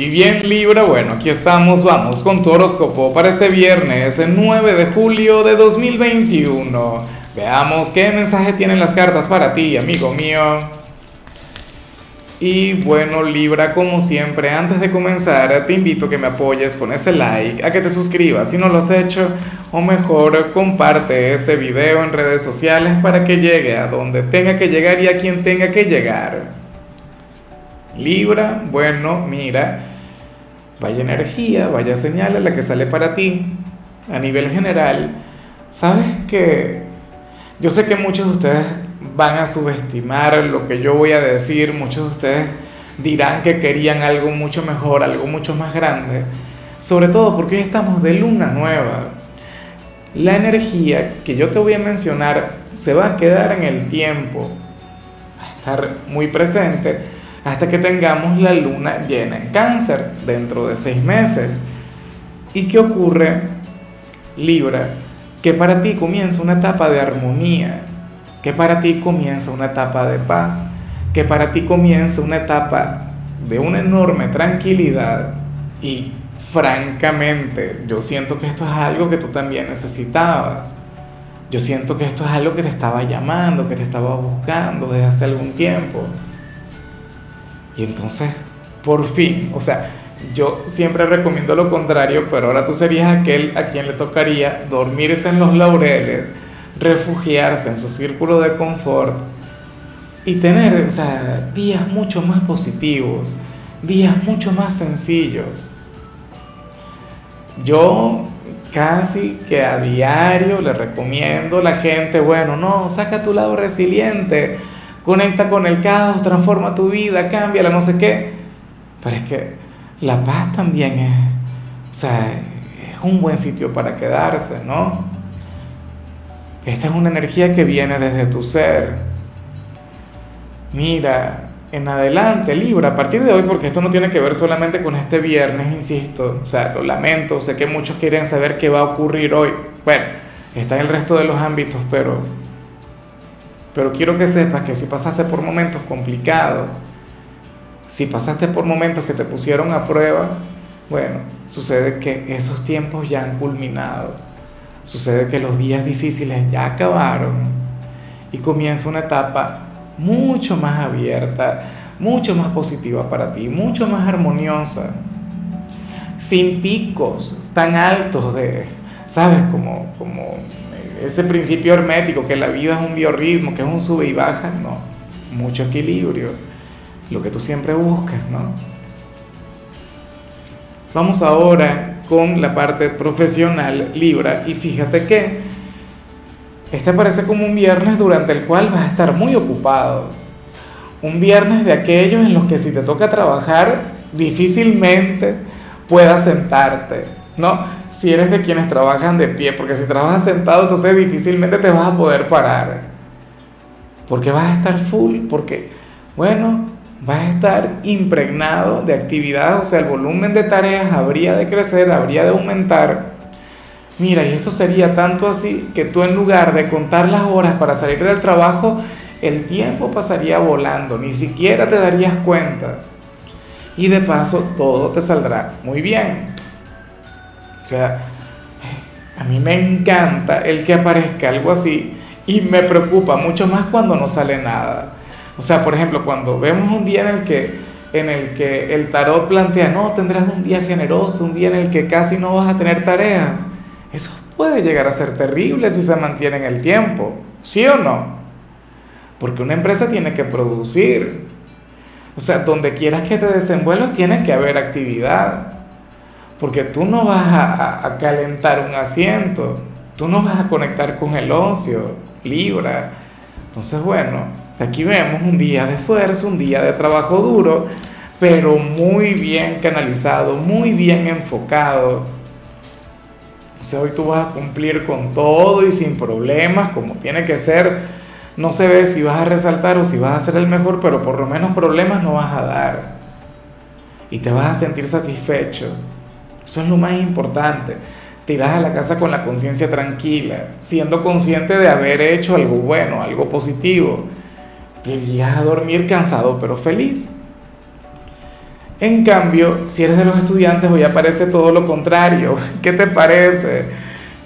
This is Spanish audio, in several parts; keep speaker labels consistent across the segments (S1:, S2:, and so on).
S1: Y bien Libra, bueno, aquí estamos, vamos con tu horóscopo para este viernes, el 9 de julio de 2021. Veamos qué mensaje tienen las cartas para ti, amigo mío. Y bueno Libra, como siempre, antes de comenzar, te invito a que me apoyes con ese like, a que te suscribas si no lo has hecho, o mejor, comparte este video en redes sociales para que llegue a donde tenga que llegar y a quien tenga que llegar. Libra, bueno, mira, vaya energía, vaya señal a la que sale para ti a nivel general. Sabes que yo sé que muchos de ustedes van a subestimar lo que yo voy a decir, muchos de ustedes dirán que querían algo mucho mejor, algo mucho más grande, sobre todo porque estamos de luna nueva. La energía que yo te voy a mencionar se va a quedar en el tiempo, va a estar muy presente hasta que tengamos la luna llena en cáncer dentro de seis meses. ¿Y qué ocurre, Libra? Que para ti comienza una etapa de armonía, que para ti comienza una etapa de paz, que para ti comienza una etapa de una enorme tranquilidad y francamente yo siento que esto es algo que tú también necesitabas. Yo siento que esto es algo que te estaba llamando, que te estaba buscando desde hace algún tiempo. Y entonces, por fin, o sea, yo siempre recomiendo lo contrario, pero ahora tú serías aquel a quien le tocaría dormirse en los laureles, refugiarse en su círculo de confort y tener, o sea, días mucho más positivos, días mucho más sencillos. Yo casi que a diario le recomiendo a la gente, bueno, no, saca tu lado resiliente, conecta con el caos, transforma tu vida, cámbiala, no sé qué. Pero es que la paz también es, o sea, es un buen sitio para quedarse, ¿no? Esta es una energía que viene desde tu ser. Mira, en adelante, Libra, a partir de hoy, porque esto no tiene que ver solamente con este viernes, insisto, o sea, lo lamento, sé que muchos quieren saber qué va a ocurrir hoy. Bueno, está en el resto de los ámbitos, pero pero quiero que sepas que si pasaste por momentos complicados, si pasaste por momentos que te pusieron a prueba, bueno, sucede que esos tiempos ya han culminado. Sucede que los días difíciles ya acabaron y comienza una etapa mucho más abierta, mucho más positiva para ti, mucho más armoniosa, sin picos tan altos de, ¿sabes? Como, como ese principio hermético, que la vida es un biorritmo, que es un sube y baja, no, mucho equilibrio, lo que tú siempre buscas, ¿no? Vamos ahora con la parte profesional Libra y fíjate que este parece como un viernes durante el cual vas a estar muy ocupado. Un viernes de aquellos en los que si te toca trabajar difícilmente puedas sentarte, ¿no? Si eres de quienes trabajan de pie, porque si trabajas sentado, entonces difícilmente te vas a poder parar. Porque vas a estar full, porque, bueno, vas a estar impregnado de actividad, o sea, el volumen de tareas habría de crecer, habría de aumentar. Mira, y esto sería tanto así que tú en lugar de contar las horas para salir del trabajo, el tiempo pasaría volando, ni siquiera te darías cuenta. Y de paso todo te saldrá muy bien. O sea, a mí me encanta el que aparezca algo así y me preocupa mucho más cuando no sale nada. O sea, por ejemplo, cuando vemos un día en el que, en el, que el tarot plantea, no, tendrás un día generoso, un día en el que casi no vas a tener tareas, eso puede llegar a ser terrible si se mantiene en el tiempo, ¿sí o no? Porque una empresa tiene que producir. O sea, donde quieras que te desenvuelvas, tiene que haber actividad porque tú no vas a, calentar un asiento, tú no vas a conectar con el ocio, Libra. Entonces, bueno, aquí vemos un día de esfuerzo, un día de trabajo duro, pero muy bien canalizado, muy bien enfocado. O sea, hoy tú vas a cumplir con todo y sin problemas, como tiene que ser. No se ve si vas a resaltar o si vas a ser el mejor, pero por lo menos problemas no vas a dar. Y te vas a sentir satisfecho. Eso es lo más importante. Te irás a la casa con la conciencia tranquila, siendo consciente de haber hecho algo bueno, algo positivo. Te irás a dormir cansado pero feliz. En cambio, si eres de los estudiantes, hoy aparece todo lo contrario. ¿Qué te parece?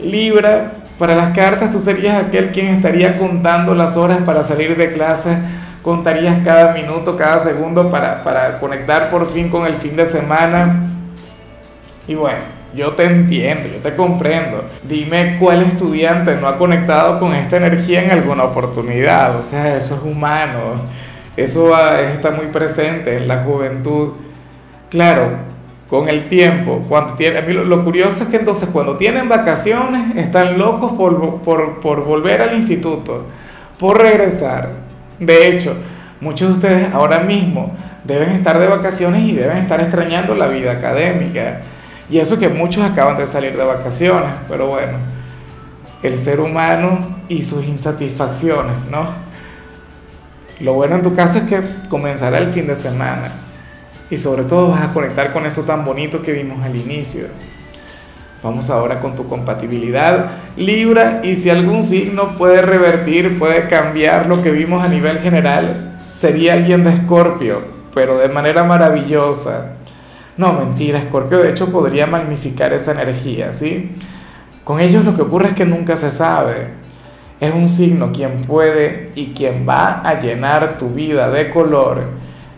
S1: Libra, para las cartas tú serías aquel quien estaría contando las horas para salir de clase, contarías cada minuto, cada segundo para, para conectar por fin con el fin de semana. Y bueno, yo te entiendo, yo te comprendo. Dime cuál estudiante no ha conectado con esta energía en alguna oportunidad. O sea, eso es humano. Eso está muy presente en la juventud. Claro, con el tiempo, cuando tiene, lo, curioso es que entonces cuando tienen vacaciones están locos por, por, por volver al instituto, por regresar. De hecho, muchos de ustedes ahora mismo deben estar de vacaciones y deben estar extrañando la vida académica. Y eso que muchos acaban de salir de vacaciones, pero bueno, el ser humano y sus insatisfacciones, ¿no? Lo bueno en tu caso es que comenzará el fin de semana y sobre todo vas a conectar con eso tan bonito que vimos al inicio. Vamos ahora con tu compatibilidad Libra y si algún signo puede revertir, puede cambiar lo que vimos a nivel general, sería alguien de Escorpio, pero de manera maravillosa. No, mentira, Escorpio de hecho podría magnificar esa energía, ¿sí? Con ellos lo que ocurre es que nunca se sabe. Es un signo quien puede y quien va a llenar tu vida de color.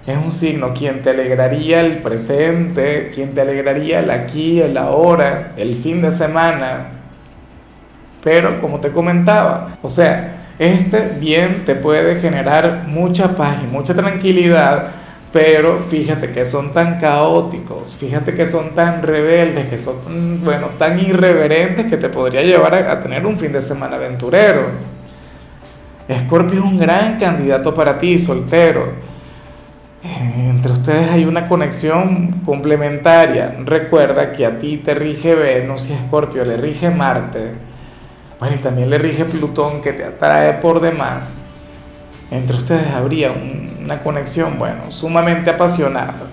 S1: Es un signo quien te alegraría el presente, quien te alegraría el aquí, el ahora, el fin de semana. Pero como te comentaba, o sea, este bien te puede generar mucha paz y mucha tranquilidad pero fíjate que son tan caóticos, fíjate que son tan rebeldes, que son, bueno, tan irreverentes que te podría llevar a, tener un fin de semana aventurero. Escorpio es un gran candidato para ti, soltero. Eh, entre ustedes hay una conexión complementaria. Recuerda que a ti te rige Venus y a Escorpio le rige Marte. Bueno, y también le rige Plutón que te atrae por demás entre ustedes habría una conexión, bueno, sumamente apasionada.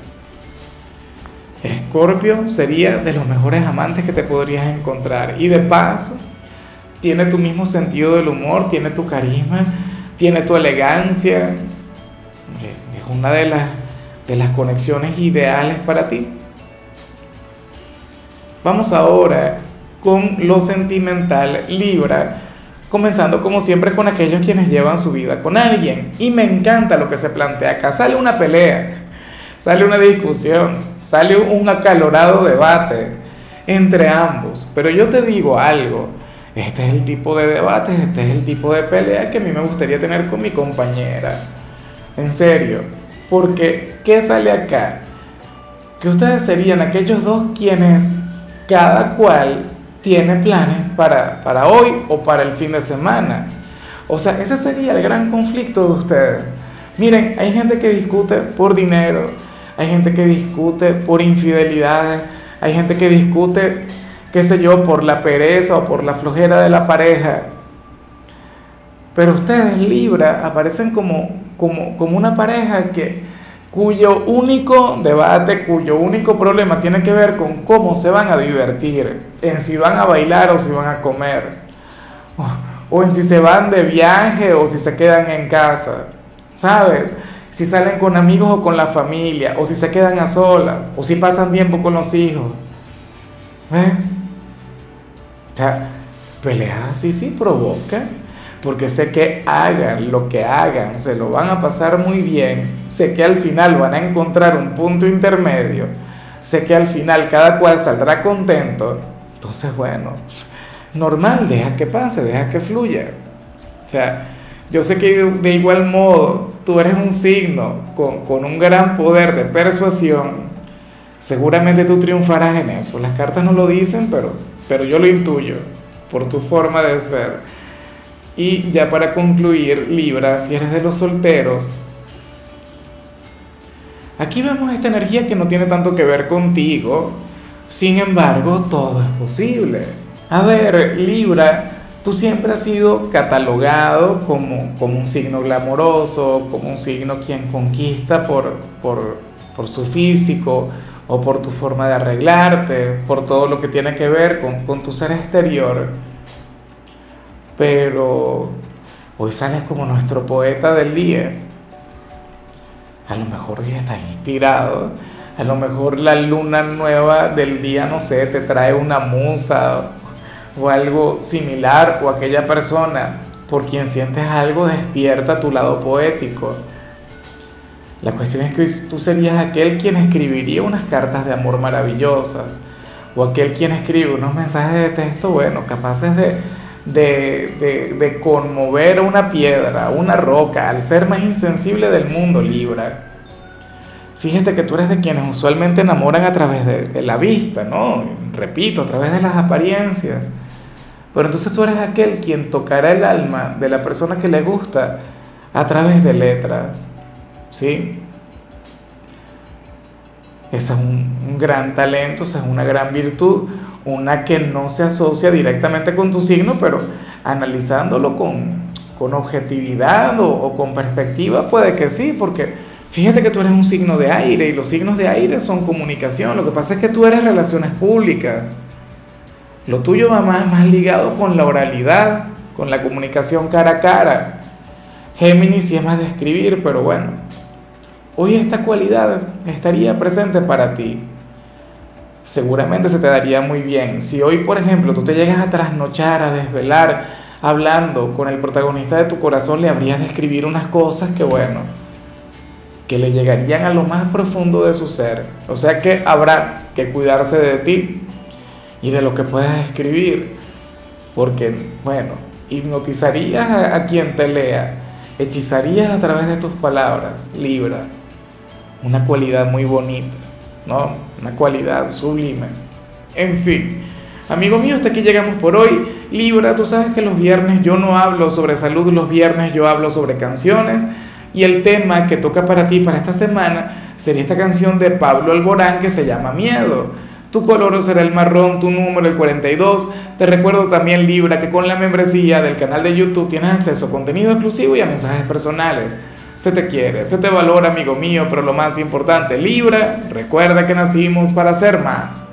S1: Escorpio sería de los mejores amantes que te podrías encontrar. Y de paso, tiene tu mismo sentido del humor, tiene tu carisma, tiene tu elegancia. Es una de las, de las conexiones ideales para ti. Vamos ahora con lo sentimental Libra comenzando como siempre con aquellos quienes llevan su vida con alguien. Y me encanta lo que se plantea acá. Sale una pelea, sale una discusión, sale un acalorado debate entre ambos. Pero yo te digo algo, este es el tipo de debate, este es el tipo de pelea que a mí me gustaría tener con mi compañera. En serio, porque ¿qué sale acá? Que ustedes serían aquellos dos quienes cada cual tiene planes para, para hoy o para el fin de semana. O sea, ese sería el gran conflicto de ustedes. Miren, hay gente que discute por dinero, hay gente que discute por infidelidades, hay gente que discute, qué sé yo, por la pereza o por la flojera de la pareja. Pero ustedes, Libra, aparecen como, como, como una pareja que, cuyo único debate, cuyo único problema tiene que ver con cómo se van a divertir, en si van a bailar o si van a comer, o, en si se van de viaje o si se quedan en casa, ¿sabes? Si salen con amigos o con la familia, o si se quedan a solas, o si pasan tiempo con los hijos. ¿Eh? O sea, peleas así sí provoca porque sé que hagan lo que hagan, se lo van a pasar muy bien, sé que al final van a encontrar un punto intermedio, sé que al final cada cual saldrá contento, entonces bueno, normal, deja que pase, deja que fluya. O sea, yo sé que de igual modo tú eres un signo con, con un gran poder de persuasión, seguramente tú triunfarás en eso. Las cartas no lo dicen, pero, pero yo lo intuyo por tu forma de ser. Y ya para concluir, Libra, si eres de los solteros, aquí vemos esta energía que no tiene tanto que ver contigo, sin embargo, todo es posible. A ver, Libra, tú siempre has sido catalogado como, como un signo glamoroso, como un signo quien conquista por, por, por su físico o por tu forma de arreglarte, por todo lo que tiene que ver con, con tu ser exterior pero hoy sales como nuestro poeta del día. A lo mejor hoy estás inspirado, a lo mejor la luna nueva del día, no sé, te trae una musa o algo similar o aquella persona por quien sientes algo despierta tu lado poético. La cuestión es que tú serías aquel quien escribiría unas cartas de amor maravillosas o aquel quien escribe unos mensajes de texto, bueno, capaces de, de, de, conmover una piedra, una roca, al ser más insensible del mundo, Libra. Fíjate que tú eres de quienes usualmente enamoran a través de, la vista, ¿no? Repito, a través de las apariencias. Pero entonces tú eres aquel quien tocará el alma de la persona que le gusta a través de letras, ¿sí? Ese es un, gran talento, esa es una gran virtud, una que no se asocia directamente con tu signo, pero analizándolo con, objetividad o, o, con perspectiva puede que sí, porque fíjate que tú eres un signo de aire y los signos de aire son comunicación, lo que pasa es que tú eres relaciones públicas, lo tuyo va más, más ligado con la oralidad, con la comunicación cara a cara. Géminis sí es más de escribir, pero bueno, hoy esta cualidad estaría presente para ti. Seguramente se te daría muy bien. Si hoy, por ejemplo, tú te llegas a trasnochar, a desvelar, hablando con el protagonista de tu corazón, le habrías de escribir unas cosas que, bueno, que le llegarían a lo más profundo de su ser. O sea que habrá que cuidarse de ti y de lo que puedas escribir, porque, bueno, hipnotizarías a, a quien te lea, hechizarías a través de tus palabras, Libra una cualidad muy bonita, ¿no? Una cualidad sublime. En fin, amigo mío, hasta aquí llegamos por hoy. Libra, tú sabes que los viernes yo no hablo sobre salud, los viernes yo hablo sobre canciones. Y el tema que toca para ti para esta semana sería esta canción de Pablo Alborán que se llama Miedo. Tu color será el marrón, tu número el 42. Te recuerdo también, Libra, que con la membresía del canal de YouTube tienes acceso a contenido exclusivo y a mensajes personales. Se te quiere, se te valora, amigo mío, pero lo más importante, Libra, recuerda que nacimos para ser más.